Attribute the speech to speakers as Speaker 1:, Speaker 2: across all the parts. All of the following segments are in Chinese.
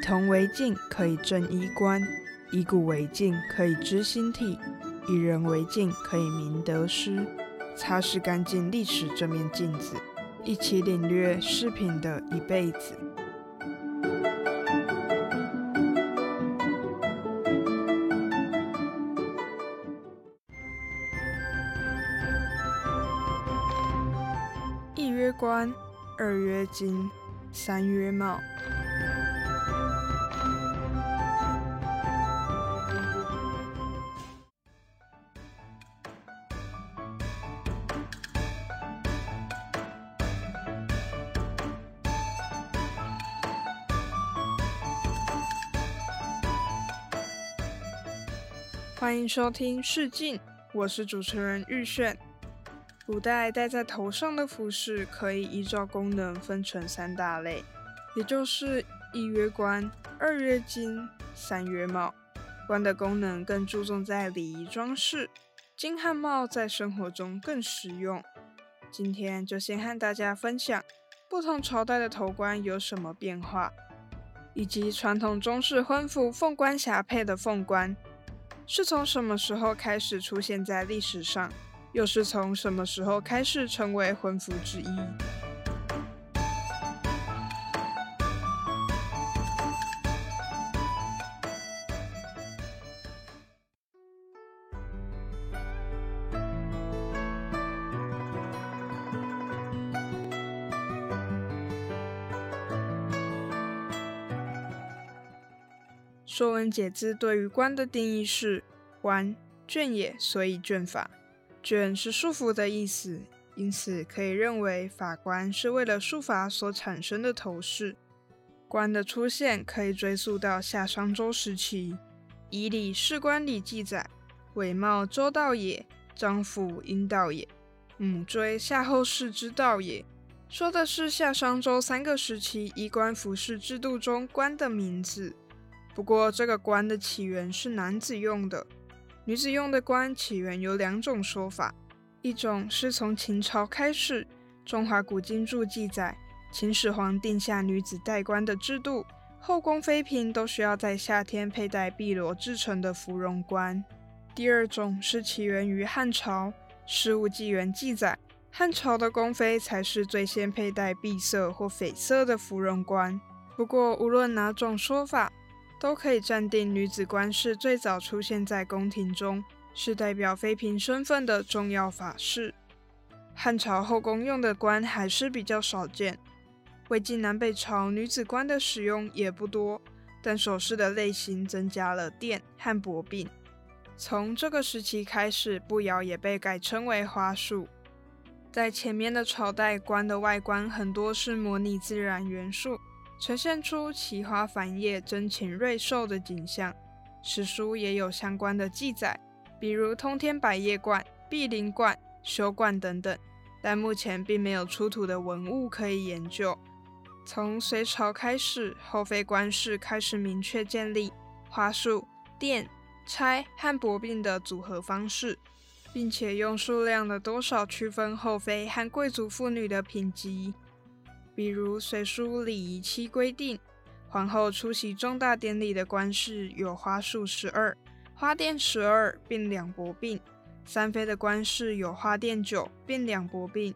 Speaker 1: 铜为镜，可以正衣冠；以古为镜，可以知兴替；以人为镜，可以明得失。擦拭干净历史这面镜子，一起领略饰品的一辈子。一曰官，二曰金，三曰貌。欢迎收听《试镜》，我是主持人玉炫。古代戴在头上的服饰可以依照功能分成三大类，也就是一曰冠、二曰巾、三曰帽。冠的功能更注重在礼仪装饰，金汉帽在生活中更实用。今天就先和大家分享不同朝代的头冠有什么变化，以及传统中式婚服凤冠霞帔的凤冠。是从什么时候开始出现在历史上？又是从什么时候开始成为魂符之一？《说文解字》对于“冠”的定义是：“冠，卷也，所以卷法。卷是束缚的意思，因此可以认为法官是为了束法所产生的头饰。冠的出现可以追溯到夏商周时期，《以礼士官礼》记载：“伪冒周道也，张府阴道也，母追夏后氏之道也。”说的是夏商周三个时期衣冠服饰制度中“冠”的名字。不过，这个冠的起源是男子用的，女子用的冠起源有两种说法。一种是从秦朝开始，《中华古今注》记载，秦始皇定下女子戴冠的制度，后宫妃嫔都需要在夏天佩戴碧螺制成的芙蓉冠。第二种是起源于汉朝，《事物纪元》记载，汉朝的宫妃才是最先佩戴碧色或绯色的芙蓉冠。不过，无论哪种说法。都可以暂定，女子冠是最早出现在宫廷中，是代表妃嫔身份的重要法式。汉朝后宫用的冠还是比较少见，魏晋南北朝女子冠的使用也不多，但首饰的类型增加了钿和铂鬓。从这个时期开始，步摇也被改称为花束。在前面的朝代，冠的外观很多是模拟自然元素。呈现出奇花繁叶、珍禽瑞兽的景象，史书也有相关的记载，比如通天百叶冠、碧林冠、修冠等等，但目前并没有出土的文物可以研究。从隋朝开始，后妃冠饰开始明确建立花束、钿、钗和薄鬓的组合方式，并且用数量的多少区分后妃和贵族妇女的品级。比如《隋书礼仪七》规定，皇后出席重大典礼的冠饰有花束十二、花钿十二并两薄并；三妃的冠饰有花钿九并两薄并；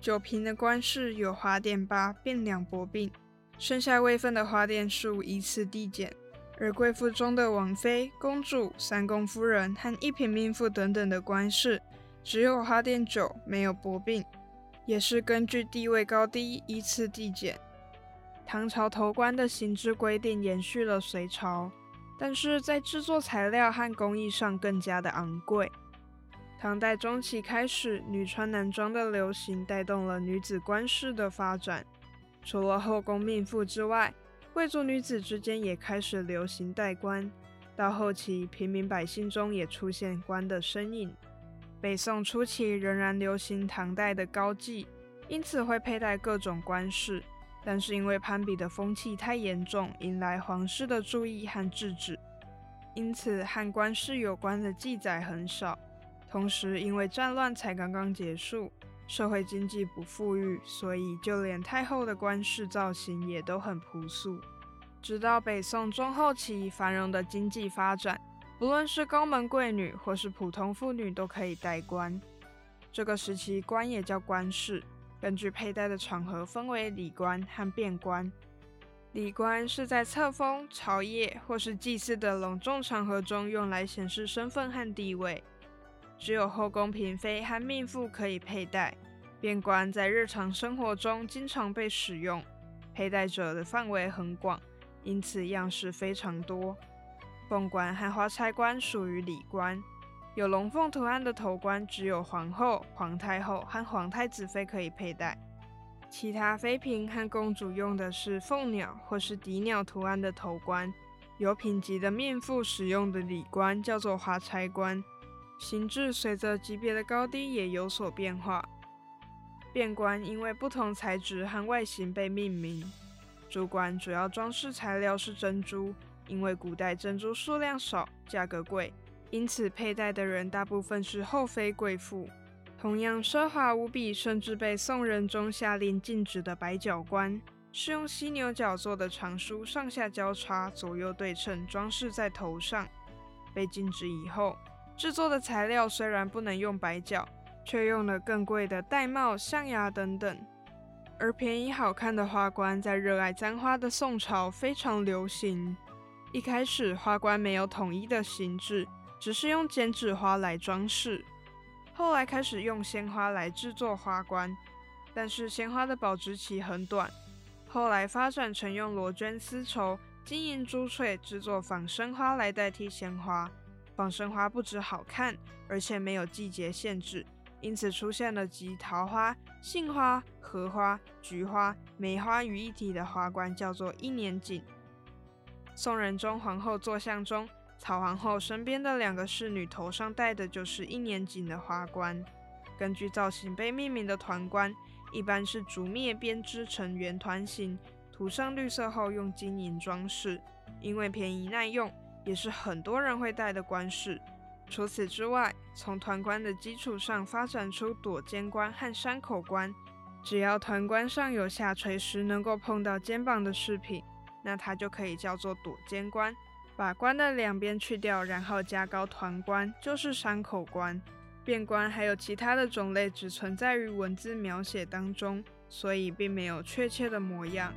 Speaker 1: 九嫔的冠饰有花钿八并两薄并。剩下位分的花钿数依次递减。而贵妇中的王妃、公主、三宫夫人和一品命妇等等的冠饰，只有花钿九，没有薄并。也是根据地位高低依次递减。唐朝头冠的形制规定延续了隋朝，但是在制作材料和工艺上更加的昂贵。唐代中期开始，女穿男装的流行带动了女子官饰的发展。除了后宫命妇之外，贵族女子之间也开始流行戴冠。到后期，平民百姓中也出现冠的身影。北宋初期仍然流行唐代的高髻，因此会佩戴各种冠饰。但是因为攀比的风气太严重，引来皇室的注意和制止，因此和冠饰有关的记载很少。同时，因为战乱才刚刚结束，社会经济不富裕，所以就连太后的冠饰造型也都很朴素。直到北宋中后期繁荣的经济发展，不论是高门贵女或是普通妇女都可以戴冠。这个时期冠也叫冠饰，根据佩戴的场合分为礼冠和便冠。礼冠是在册封、朝谒或是祭祀的隆重场合中用来显示身份和地位，只有后宫嫔妃和命妇可以佩戴。便冠在日常生活中经常被使用，佩戴者的范围很广。因此样式非常多。凤冠和花钗冠属于礼冠，有龙凤图案的头冠只有皇后、皇太后和皇太子妃可以佩戴，其他妃嫔和公主用的是凤鸟或是笛鸟图案的头冠。有品级的面妇使用的礼冠叫做花钗冠，形制随着级别的高低也有所变化。变冠因为不同材质和外形被命名。珠冠主要装饰材料是珍珠，因为古代珍珠数量少，价格贵，因此佩戴的人大部分是后妃贵妇。同样奢华无比，甚至被宋仁宗下令禁止的白角冠，是用犀牛角做的长梳，上下交叉，左右对称，装饰在头上。被禁止以后，制作的材料虽然不能用白角，却用了更贵的玳瑁、象牙等等。而便宜好看的花冠在热爱簪花的宋朝非常流行。一开始花冠没有统一的形制，只是用剪纸花来装饰。后来开始用鲜花来制作花冠，但是鲜花的保质期很短。后来发展成用罗绢丝绸、金银珠翠制作仿生花来代替鲜花。仿生花不止好看，而且没有季节限制。因此出现了集桃花、杏花、荷花、菊花、梅花于一体的花冠，叫做一年锦。宋仁宗皇后坐像中，曹皇后身边的两个侍女头上戴的就是一年锦的花冠。根据造型被命名的团冠，一般是竹篾编织成圆团形，涂上绿色后用金银装饰。因为便宜耐用，也是很多人会戴的冠饰。除此之外，从团冠的基础上发展出朵肩冠和山口冠。只要团冠上有下垂时能够碰到肩膀的饰品，那它就可以叫做躲肩冠。把冠的两边去掉，然后加高团冠，就是山口冠。变冠还有其他的种类，只存在于文字描写当中，所以并没有确切的模样。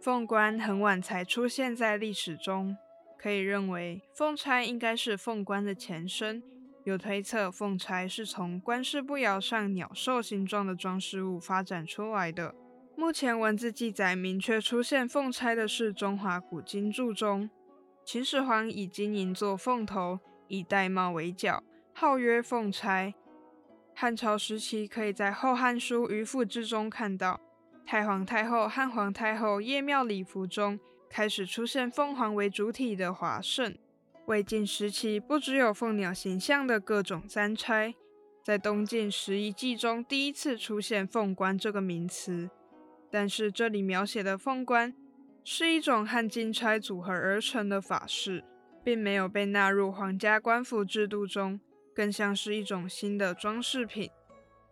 Speaker 1: 凤冠很晚才出现在历史中，可以认为凤钗应该是凤冠的前身。有推测，凤钗是从冠饰步摇上鸟兽形状的装饰物发展出来的。目前文字记载明确出现凤钗的是《中华古今注》中，秦始皇以金银做凤头，以玳瑁为角，号曰凤钗。汉朝时期可以在《后汉书·渔父志》中看到。太皇太后和皇太后夜庙礼服中开始出现凤凰为主体的华盛。魏晋时期不只有凤鸟形象的各种簪钗，在东晋十一记中第一次出现凤冠这个名词。但是这里描写的凤冠是一种和金钗组合而成的法式，并没有被纳入皇家官服制度中，更像是一种新的装饰品。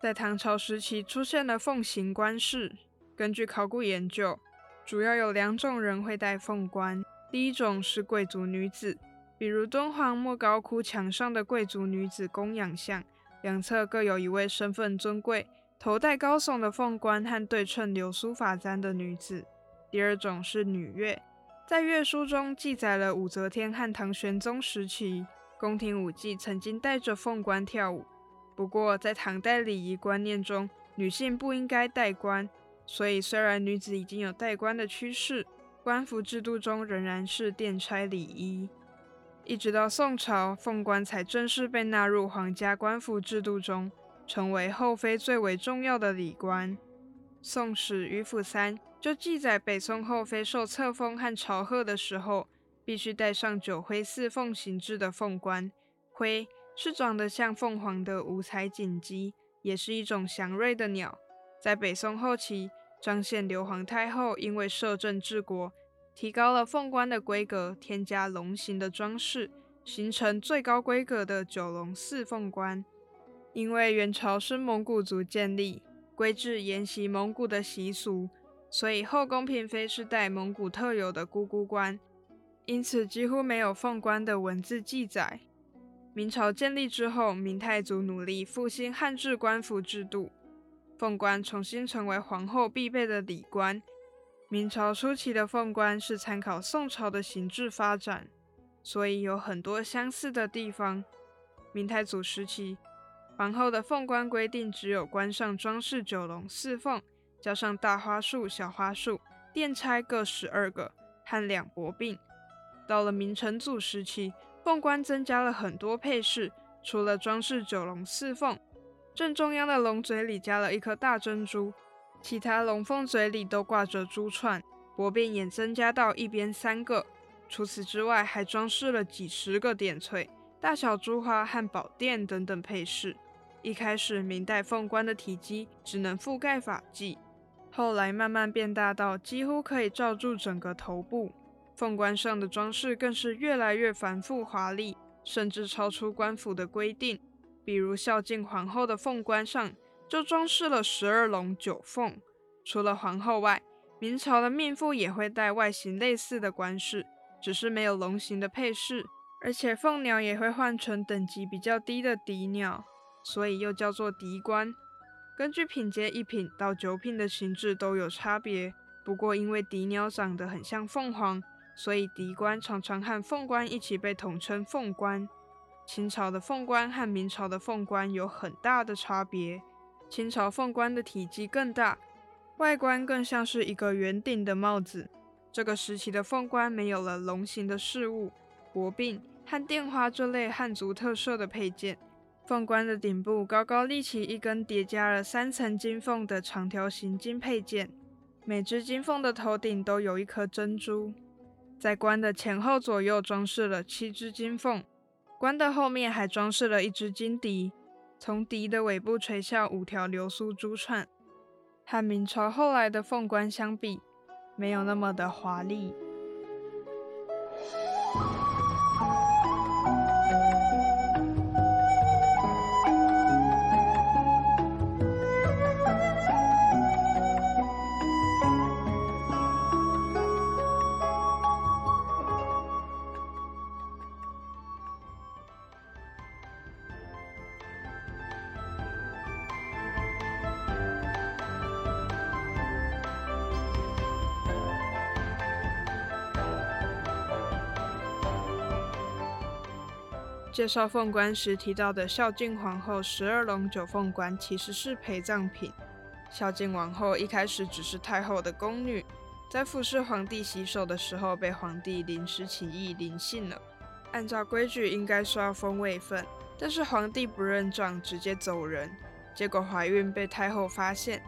Speaker 1: 在唐朝时期出现了凤形冠饰。根据考古研究，主要有两种人会戴凤冠。第一种是贵族女子，比如敦煌莫高窟墙上的贵族女子供养像，两侧各有一位身份尊贵、头戴高耸的凤冠和对称流苏发簪的女子。第二种是女乐，在乐书中记载了武则天和唐玄宗时期宫廷舞伎曾经戴着凤冠跳舞。不过，在唐代礼仪观念中，女性不应该戴冠。所以，虽然女子已经有戴冠的趋势，官服制度中仍然是殿差礼仪。一直到宋朝，凤冠才正式被纳入皇家官服制度中。成为后妃最为重要的礼官。《宋史·于府三》就记载，北宋后妃受册封和朝贺的时候，必须戴上九灰四凤形制的凤冠。灰是长得像凤凰的五彩锦鸡，也是一种祥瑞的鸟。在北宋后期，彰显刘皇太后因为摄政治国，提高了凤冠的规格，添加龙形的装饰，形成最高规格的九龙四凤冠。因为元朝是蒙古族建立，规制沿袭蒙古的习俗，所以后宫嫔妃是戴蒙古特有的姑姑冠，因此几乎没有凤冠的文字记载。明朝建立之后，明太祖努力复兴汉制官服制度，凤冠重新成为皇后必备的礼冠。明朝初期的凤冠是参考宋朝的形制发展，所以有很多相似的地方。明太祖时期，皇后的凤冠规定只有冠上装饰九龙四凤，加上大花束、小花束、殿钗各十二个和两薄鬓。到了明成祖时期，凤冠增加了很多配饰，除了装饰九龙四凤，正中央的龙嘴里加了一颗大珍珠。其他龙凤嘴里都挂着珠串，薄边也增加到一边三个。除此之外，还装饰了几十个点翠、大小珠花和宝垫等等配饰。一开始，明代凤冠的体积只能覆盖发髻，后来慢慢变大到几乎可以罩住整个头部。凤冠上的装饰更是越来越繁复华丽，甚至超出官府的规定。比如孝敬皇后的凤冠上。就装饰了十二龙九凤。除了皇后外，明朝的命妇也会戴外形类似的冠饰，只是没有龙形的配饰。而且凤鸟也会换成等级比较低的嫡鸟，所以又叫做嫡冠。根据品阶一品到九品的形制都有差别。不过因为嫡鸟长得很像凤凰，所以嫡冠常常和凤冠一起被统称凤冠。清朝的凤冠和明朝的凤冠有很大的差别。清朝凤冠的体积更大，外观更像是一个圆顶的帽子。这个时期的凤冠没有了龙形的饰物、薄鬓和钿花这类汉族特色的配件。凤冠的顶部高高立起一根叠加了三层金凤的长条形金配件，每只金凤的头顶都有一颗珍珠。在冠的前后左右装饰了七只金凤，冠的后面还装饰了一只金笛。从笛的尾部垂下五条流苏珠串，和明朝后来的凤冠相比，没有那么的华丽。介绍凤冠时提到的孝敬皇后十二龙九凤冠，其实是陪葬品。孝敬王后一开始只是太后的宫女，在服侍皇帝洗手的时候，被皇帝临时起意临幸了。按照规矩，应该是要封位分，但是皇帝不认账，直接走人。结果怀孕被太后发现，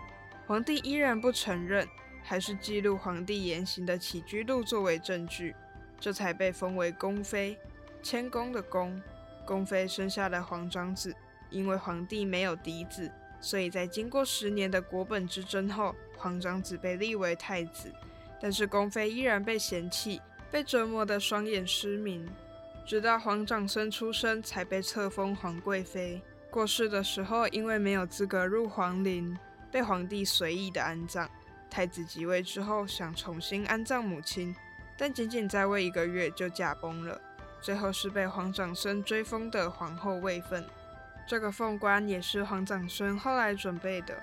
Speaker 1: 皇帝依然不承认，还是记录皇帝言行的起居录作为证据，这才被封为宫妃，谦恭的恭。宫妃生下了皇长子，因为皇帝没有嫡子，所以在经过十年的国本之争后，皇长子被立为太子。但是宫妃依然被嫌弃，被折磨得双眼失明，直到皇长孙出生才被册封皇贵妃。过世的时候，因为没有资格入皇陵，被皇帝随意的安葬。太子即位之后，想重新安葬母亲，但仅仅在位一个月就驾崩了。最后是被皇长孙追封的皇后位分，这个凤冠也是皇长孙后来准备的。